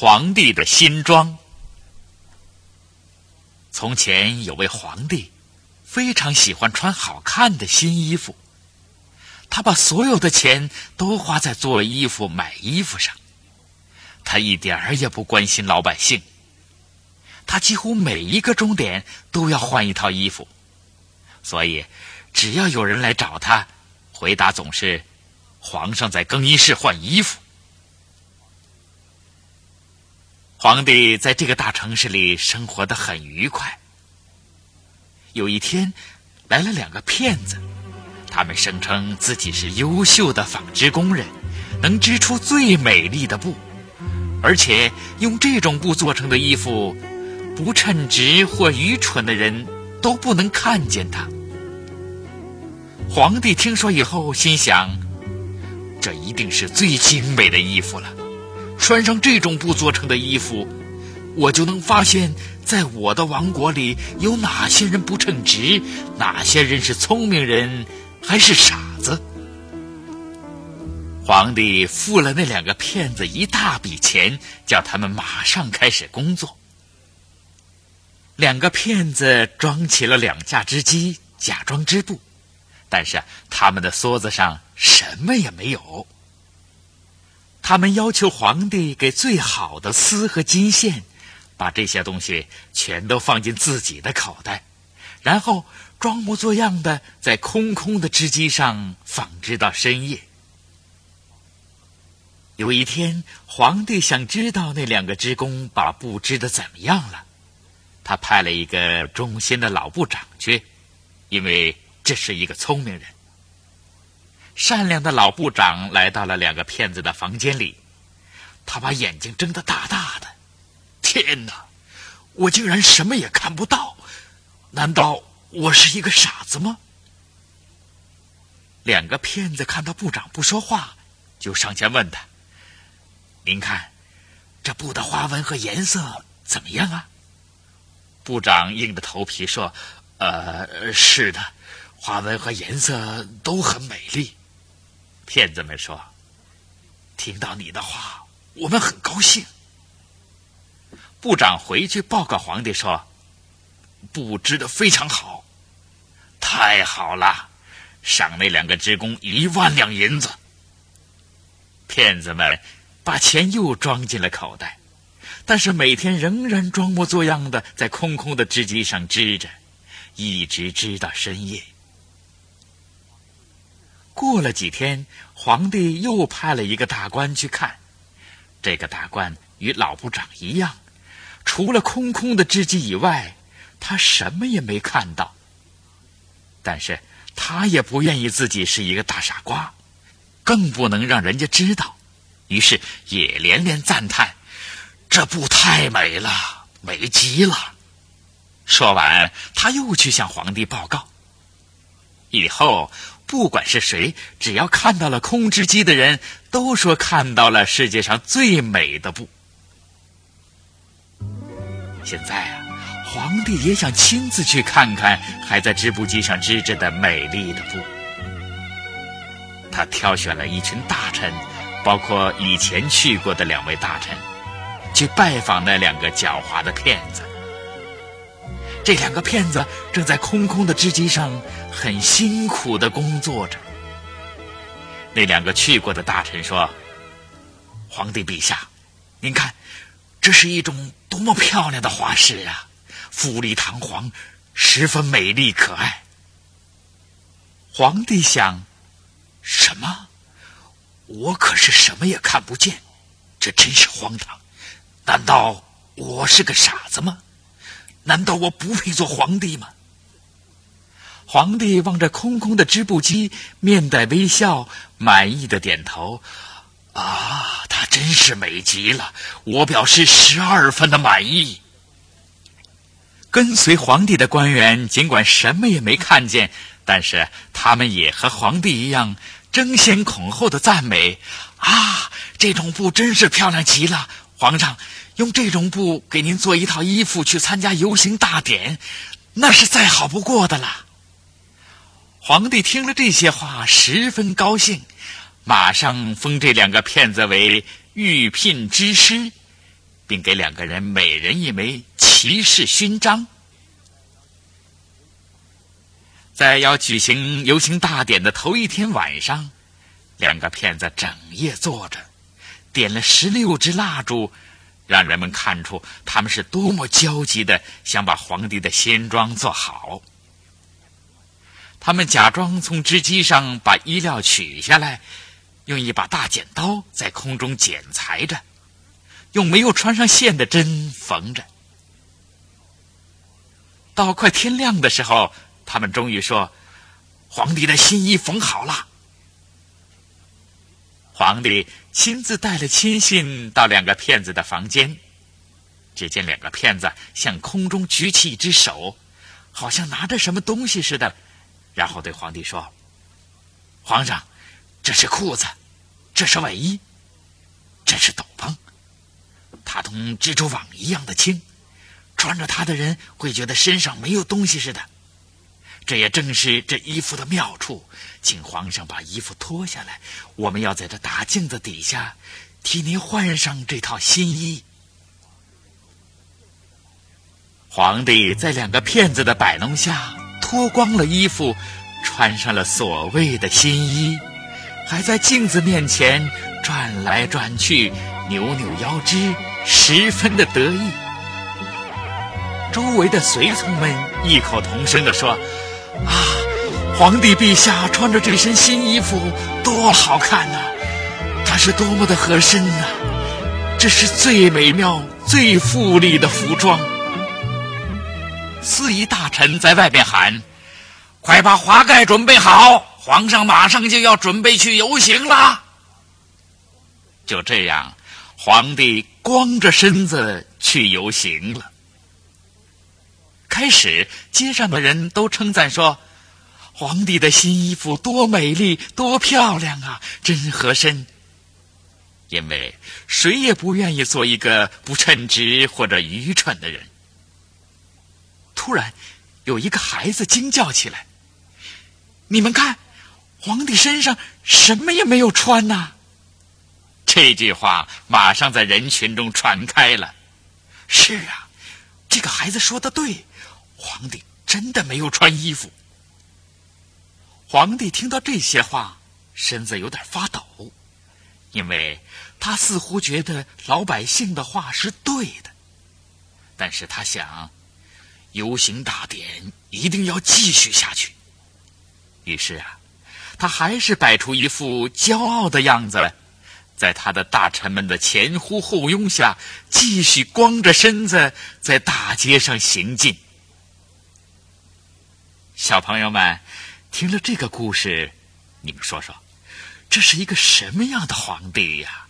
皇帝的新装。从前有位皇帝，非常喜欢穿好看的新衣服。他把所有的钱都花在做衣服、买衣服上。他一点儿也不关心老百姓。他几乎每一个钟点都要换一套衣服，所以只要有人来找他，回答总是：“皇上在更衣室换衣服。”皇帝在这个大城市里生活的很愉快。有一天，来了两个骗子，他们声称自己是优秀的纺织工人，能织出最美丽的布，而且用这种布做成的衣服，不称职或愚蠢的人都不能看见它。皇帝听说以后，心想：这一定是最精美的衣服了。穿上这种布做成的衣服，我就能发现，在我的王国里有哪些人不称职，哪些人是聪明人，还是傻子。皇帝付了那两个骗子一大笔钱，叫他们马上开始工作。两个骗子装起了两架织机，假装织布，但是他们的梭子上什么也没有。他们要求皇帝给最好的丝和金线，把这些东西全都放进自己的口袋，然后装模作样的在空空的织机上纺织到深夜。有一天，皇帝想知道那两个织工把布织的怎么样了，他派了一个忠心的老部长去，因为这是一个聪明人。善良的老部长来到了两个骗子的房间里，他把眼睛睁得大大的。天哪，我竟然什么也看不到！难道我是一个傻子吗？两个骗子看到部长不说话，就上前问他：“您看，这布的花纹和颜色怎么样啊？”部长硬着头皮说：“呃，是的，花纹和颜色都很美丽。”骗子们说：“听到你的话，我们很高兴。”部长回去报告皇帝说：“布织的非常好，太好了，赏那两个职工一万两银子。”骗子们把钱又装进了口袋，但是每天仍然装模作样的在空空的织机上织着，一直织到深夜。过了几天，皇帝又派了一个大官去看。这个大官与老部长一样，除了空空的织机以外，他什么也没看到。但是他也不愿意自己是一个大傻瓜，更不能让人家知道，于是也连连赞叹：“这布太美了，美极了。”说完，他又去向皇帝报告。以后。不管是谁，只要看到了空织机的人，都说看到了世界上最美的布。现在啊，皇帝也想亲自去看看还在织布机上织着的美丽的布。他挑选了一群大臣，包括以前去过的两位大臣，去拜访那两个狡猾的骗子。这两个骗子正在空空的织机上很辛苦的工作着。那两个去过的大臣说：“皇帝陛下，您看，这是一种多么漂亮的花饰啊！富丽堂皇，十分美丽可爱。”皇帝想：“什么？我可是什么也看不见，这真是荒唐！难道我是个傻子吗？”难道我不配做皇帝吗？皇帝望着空空的织布机，面带微笑，满意的点头。啊，它真是美极了！我表示十二分的满意。跟随皇帝的官员尽管什么也没看见，但是他们也和皇帝一样争先恐后的赞美。啊，这种布真是漂亮极了，皇上。用这种布给您做一套衣服去参加游行大典，那是再好不过的了。皇帝听了这些话，十分高兴，马上封这两个骗子为御聘之师，并给两个人每人一枚骑士勋章。在要举行游行大典的头一天晚上，两个骗子整夜坐着，点了十六支蜡烛，让人们看出他们是多么焦急的想把皇帝的新装做好。他们假装从织机上把衣料取下来，用一把大剪刀在空中剪裁着，用没有穿上线的针缝着。到快天亮的时候。他们终于说：“皇帝的新衣缝好了。”皇帝亲自带了亲信到两个骗子的房间，只见两个骗子向空中举起一只手，好像拿着什么东西似的，然后对皇帝说：“皇上，这是裤子，这是外衣，这是斗篷，它同蜘蛛网一样的轻，穿着它的人会觉得身上没有东西似的。”这也正是这衣服的妙处，请皇上把衣服脱下来，我们要在这大镜子底下替您换上这套新衣。皇帝在两个骗子的摆弄下脱光了衣服，穿上了所谓的新衣，还在镜子面前转来转去，扭扭腰肢，十分的得意。周围的随从们异口同声地说。啊，皇帝陛下穿着这身新衣服多好看呐！他是多么的合身呐！这是最美妙、最富丽的服装。司仪大臣在外面喊：“快把华盖准备好，皇上马上就要准备去游行了。”就这样，皇帝光着身子去游行了。开始，街上的人都称赞说：“皇帝的新衣服多美丽，多漂亮啊，真合身。”因为谁也不愿意做一个不称职或者愚蠢的人。突然，有一个孩子惊叫起来：“你们看，皇帝身上什么也没有穿呐！”这句话马上在人群中传开了。是啊，这个孩子说的对。皇帝真的没有穿衣服。皇帝听到这些话，身子有点发抖，因为他似乎觉得老百姓的话是对的。但是他想，游行大典一定要继续下去。于是啊，他还是摆出一副骄傲的样子来，在他的大臣们的前呼后拥下，继续光着身子在大街上行进。小朋友们，听了这个故事，你们说说，这是一个什么样的皇帝呀？